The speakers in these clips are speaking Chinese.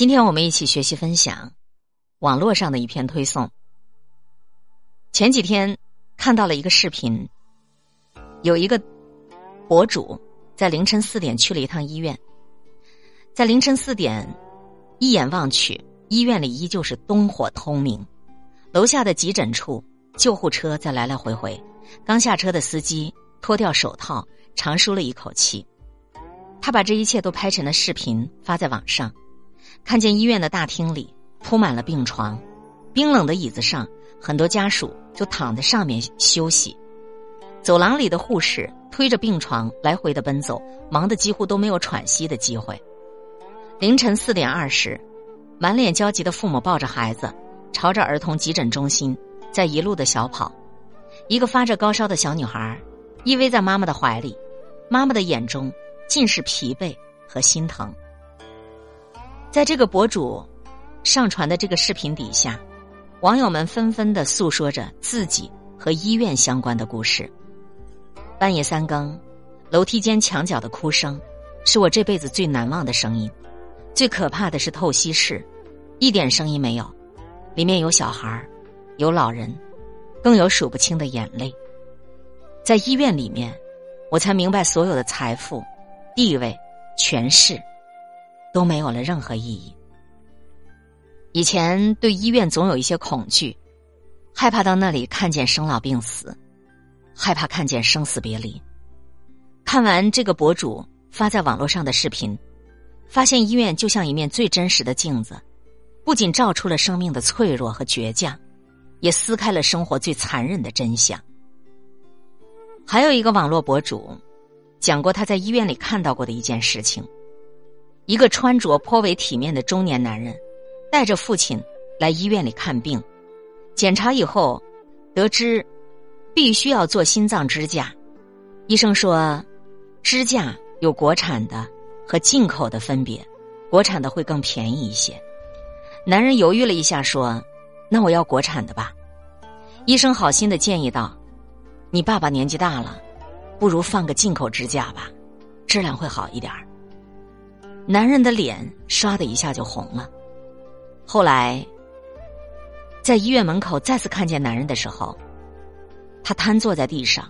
今天我们一起学习分享网络上的一篇推送。前几天看到了一个视频，有一个博主在凌晨四点去了一趟医院，在凌晨四点一眼望去，医院里依旧是灯火通明，楼下的急诊处救护车在来来回回，刚下车的司机脱掉手套，长舒了一口气。他把这一切都拍成了视频，发在网上。看见医院的大厅里铺满了病床，冰冷的椅子上，很多家属就躺在上面休息。走廊里的护士推着病床来回的奔走，忙得几乎都没有喘息的机会。凌晨四点二十，满脸焦急的父母抱着孩子，朝着儿童急诊中心在一路的小跑。一个发着高烧的小女孩依偎在妈妈的怀里，妈妈的眼中尽是疲惫和心疼。在这个博主上传的这个视频底下，网友们纷纷的诉说着自己和医院相关的故事。半夜三更，楼梯间墙角的哭声，是我这辈子最难忘的声音。最可怕的是透析室，一点声音没有，里面有小孩有老人，更有数不清的眼泪。在医院里面，我才明白所有的财富、地位、权势。都没有了任何意义。以前对医院总有一些恐惧，害怕到那里看见生老病死，害怕看见生死别离。看完这个博主发在网络上的视频，发现医院就像一面最真实的镜子，不仅照出了生命的脆弱和倔强，也撕开了生活最残忍的真相。还有一个网络博主讲过他在医院里看到过的一件事情。一个穿着颇为体面的中年男人，带着父亲来医院里看病。检查以后，得知必须要做心脏支架。医生说，支架有国产的和进口的分别，国产的会更便宜一些。男人犹豫了一下，说：“那我要国产的吧。”医生好心的建议道：“你爸爸年纪大了，不如放个进口支架吧，质量会好一点儿。”男人的脸唰的一下就红了。后来，在医院门口再次看见男人的时候，他瘫坐在地上，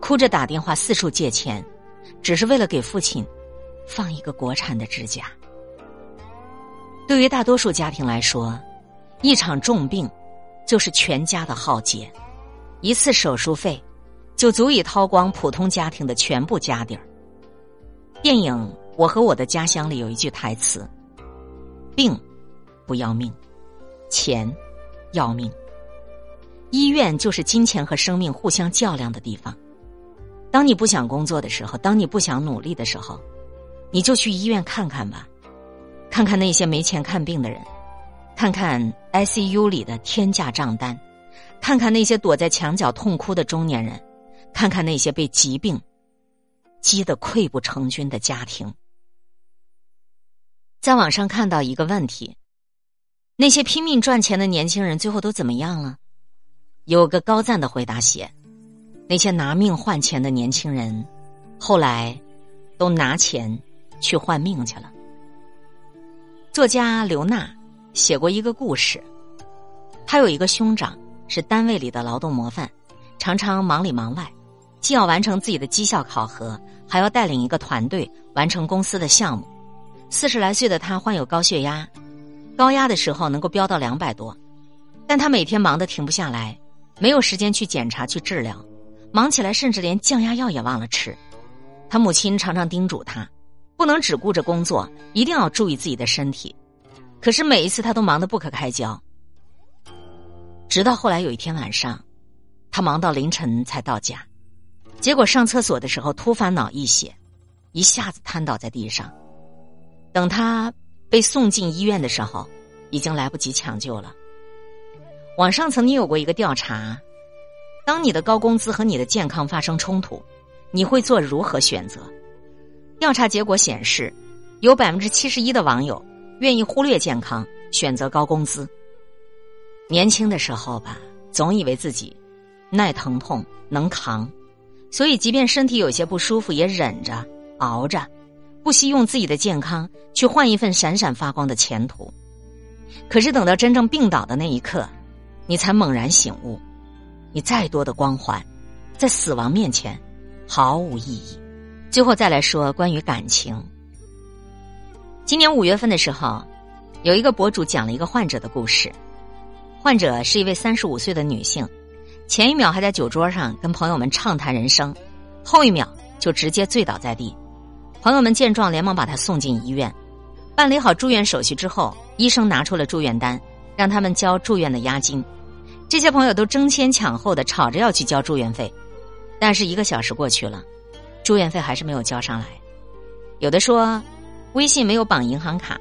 哭着打电话四处借钱，只是为了给父亲放一个国产的支架。对于大多数家庭来说，一场重病就是全家的浩劫，一次手术费就足以掏光普通家庭的全部家底儿。电影。我和我的家乡里有一句台词：“病不要命，钱要命。”医院就是金钱和生命互相较量的地方。当你不想工作的时候，当你不想努力的时候，你就去医院看看吧，看看那些没钱看病的人，看看 ICU 里的天价账单，看看那些躲在墙角痛哭的中年人，看看那些被疾病击得溃不成军的家庭。在网上看到一个问题：那些拼命赚钱的年轻人最后都怎么样了？有个高赞的回答写：那些拿命换钱的年轻人，后来都拿钱去换命去了。作家刘娜写过一个故事，他有一个兄长是单位里的劳动模范，常常忙里忙外，既要完成自己的绩效考核，还要带领一个团队完成公司的项目。四十来岁的他患有高血压，高压的时候能够飙到两百多，但他每天忙得停不下来，没有时间去检查去治疗，忙起来甚至连降压药也忘了吃。他母亲常常叮嘱他，不能只顾着工作，一定要注意自己的身体。可是每一次他都忙得不可开交。直到后来有一天晚上，他忙到凌晨才到家，结果上厕所的时候突发脑溢血，一下子瘫倒在地上。等他被送进医院的时候，已经来不及抢救了。网上曾经有过一个调查：当你的高工资和你的健康发生冲突，你会做如何选择？调查结果显示，有百分之七十一的网友愿意忽略健康，选择高工资。年轻的时候吧，总以为自己耐疼痛能扛，所以即便身体有些不舒服，也忍着熬着。不惜用自己的健康去换一份闪闪发光的前途。可是等到真正病倒的那一刻，你才猛然醒悟：你再多的光环，在死亡面前毫无意义。最后再来说关于感情。今年五月份的时候，有一个博主讲了一个患者的故事。患者是一位三十五岁的女性，前一秒还在酒桌上跟朋友们畅谈人生，后一秒就直接醉倒在地。朋友们见状，连忙把他送进医院。办理好住院手续之后，医生拿出了住院单，让他们交住院的押金。这些朋友都争先抢后的吵着要去交住院费，但是一个小时过去了，住院费还是没有交上来。有的说。微信没有绑银行卡，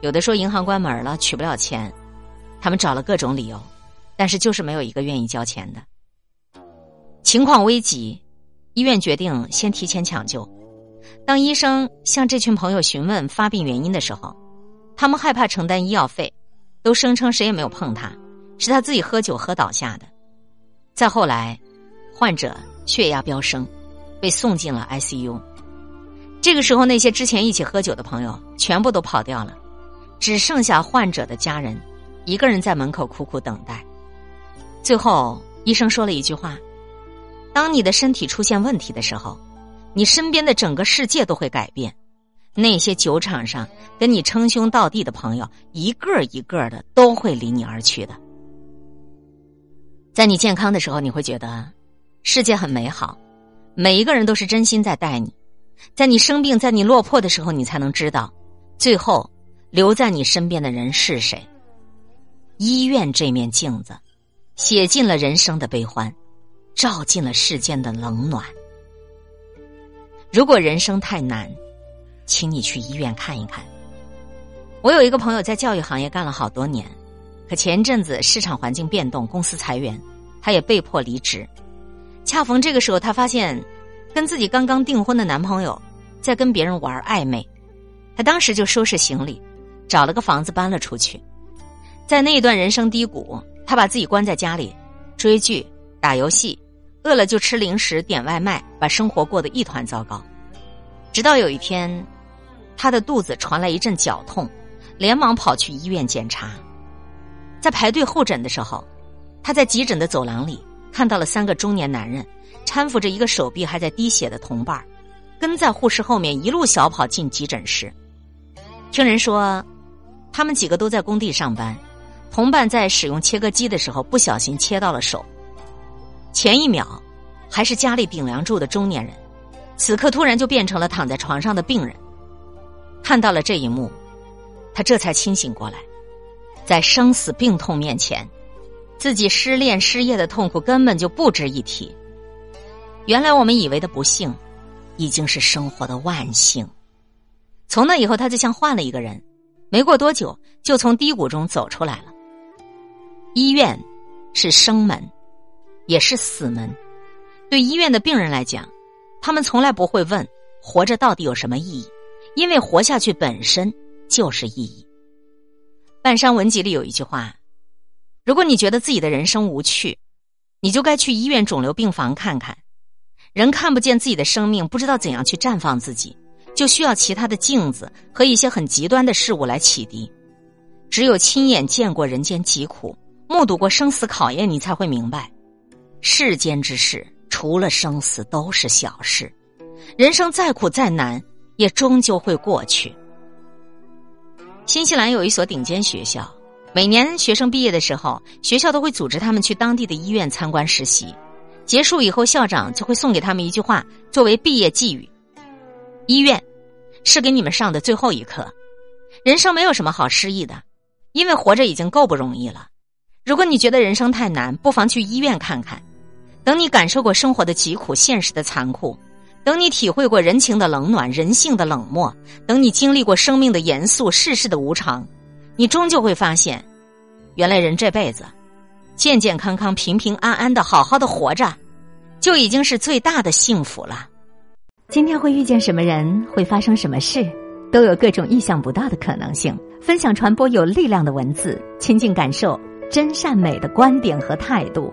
有的说银行关门了取不了钱，他们找了各种理由，但是就是没有一个愿意交钱的。情况危急，医院决定先提前抢救。当医生向这群朋友询问发病原因的时候，他们害怕承担医药费，都声称谁也没有碰他，是他自己喝酒喝倒下的。再后来，患者血压飙升，被送进了 ICU。这个时候，那些之前一起喝酒的朋友全部都跑掉了，只剩下患者的家人一个人在门口苦苦等待。最后，医生说了一句话：“当你的身体出现问题的时候，你身边的整个世界都会改变。那些酒场上跟你称兄道弟的朋友，一个一个的都会离你而去的。在你健康的时候，你会觉得世界很美好，每一个人都是真心在待你。”在你生病、在你落魄的时候，你才能知道，最后留在你身边的人是谁。医院这面镜子，写尽了人生的悲欢，照进了世间的冷暖。如果人生太难，请你去医院看一看。我有一个朋友在教育行业干了好多年，可前阵子市场环境变动，公司裁员，他也被迫离职。恰逢这个时候，他发现。跟自己刚刚订婚的男朋友在跟别人玩暧昧，他当时就收拾行李，找了个房子搬了出去。在那一段人生低谷，他把自己关在家里，追剧、打游戏，饿了就吃零食、点外卖，把生活过得一团糟糕。直到有一天，他的肚子传来一阵绞痛，连忙跑去医院检查。在排队候诊的时候，他在急诊的走廊里看到了三个中年男人。搀扶着一个手臂还在滴血的同伴跟在护士后面一路小跑进急诊室。听人说，他们几个都在工地上班，同伴在使用切割机的时候不小心切到了手。前一秒还是家里顶梁柱的中年人，此刻突然就变成了躺在床上的病人。看到了这一幕，他这才清醒过来，在生死病痛面前，自己失恋失业的痛苦根本就不值一提。原来我们以为的不幸，已经是生活的万幸。从那以后，他就像换了一个人，没过多久就从低谷中走出来了。医院是生门，也是死门。对医院的病人来讲，他们从来不会问活着到底有什么意义，因为活下去本身就是意义。半山文集里有一句话：如果你觉得自己的人生无趣，你就该去医院肿瘤病房看看。人看不见自己的生命，不知道怎样去绽放自己，就需要其他的镜子和一些很极端的事物来启迪。只有亲眼见过人间疾苦，目睹过生死考验，你才会明白，世间之事除了生死都是小事。人生再苦再难，也终究会过去。新西兰有一所顶尖学校，每年学生毕业的时候，学校都会组织他们去当地的医院参观实习。结束以后，校长就会送给他们一句话作为毕业寄语：“医院是给你们上的最后一课。人生没有什么好失意的，因为活着已经够不容易了。如果你觉得人生太难，不妨去医院看看。等你感受过生活的疾苦、现实的残酷，等你体会过人情的冷暖、人性的冷漠，等你经历过生命的严肃、世事的无常，你终究会发现，原来人这辈子……”健健康康、平平安安的好好的活着，就已经是最大的幸福了。今天会遇见什么人，会发生什么事，都有各种意想不到的可能性。分享传播有力量的文字，亲近感受真善美的观点和态度。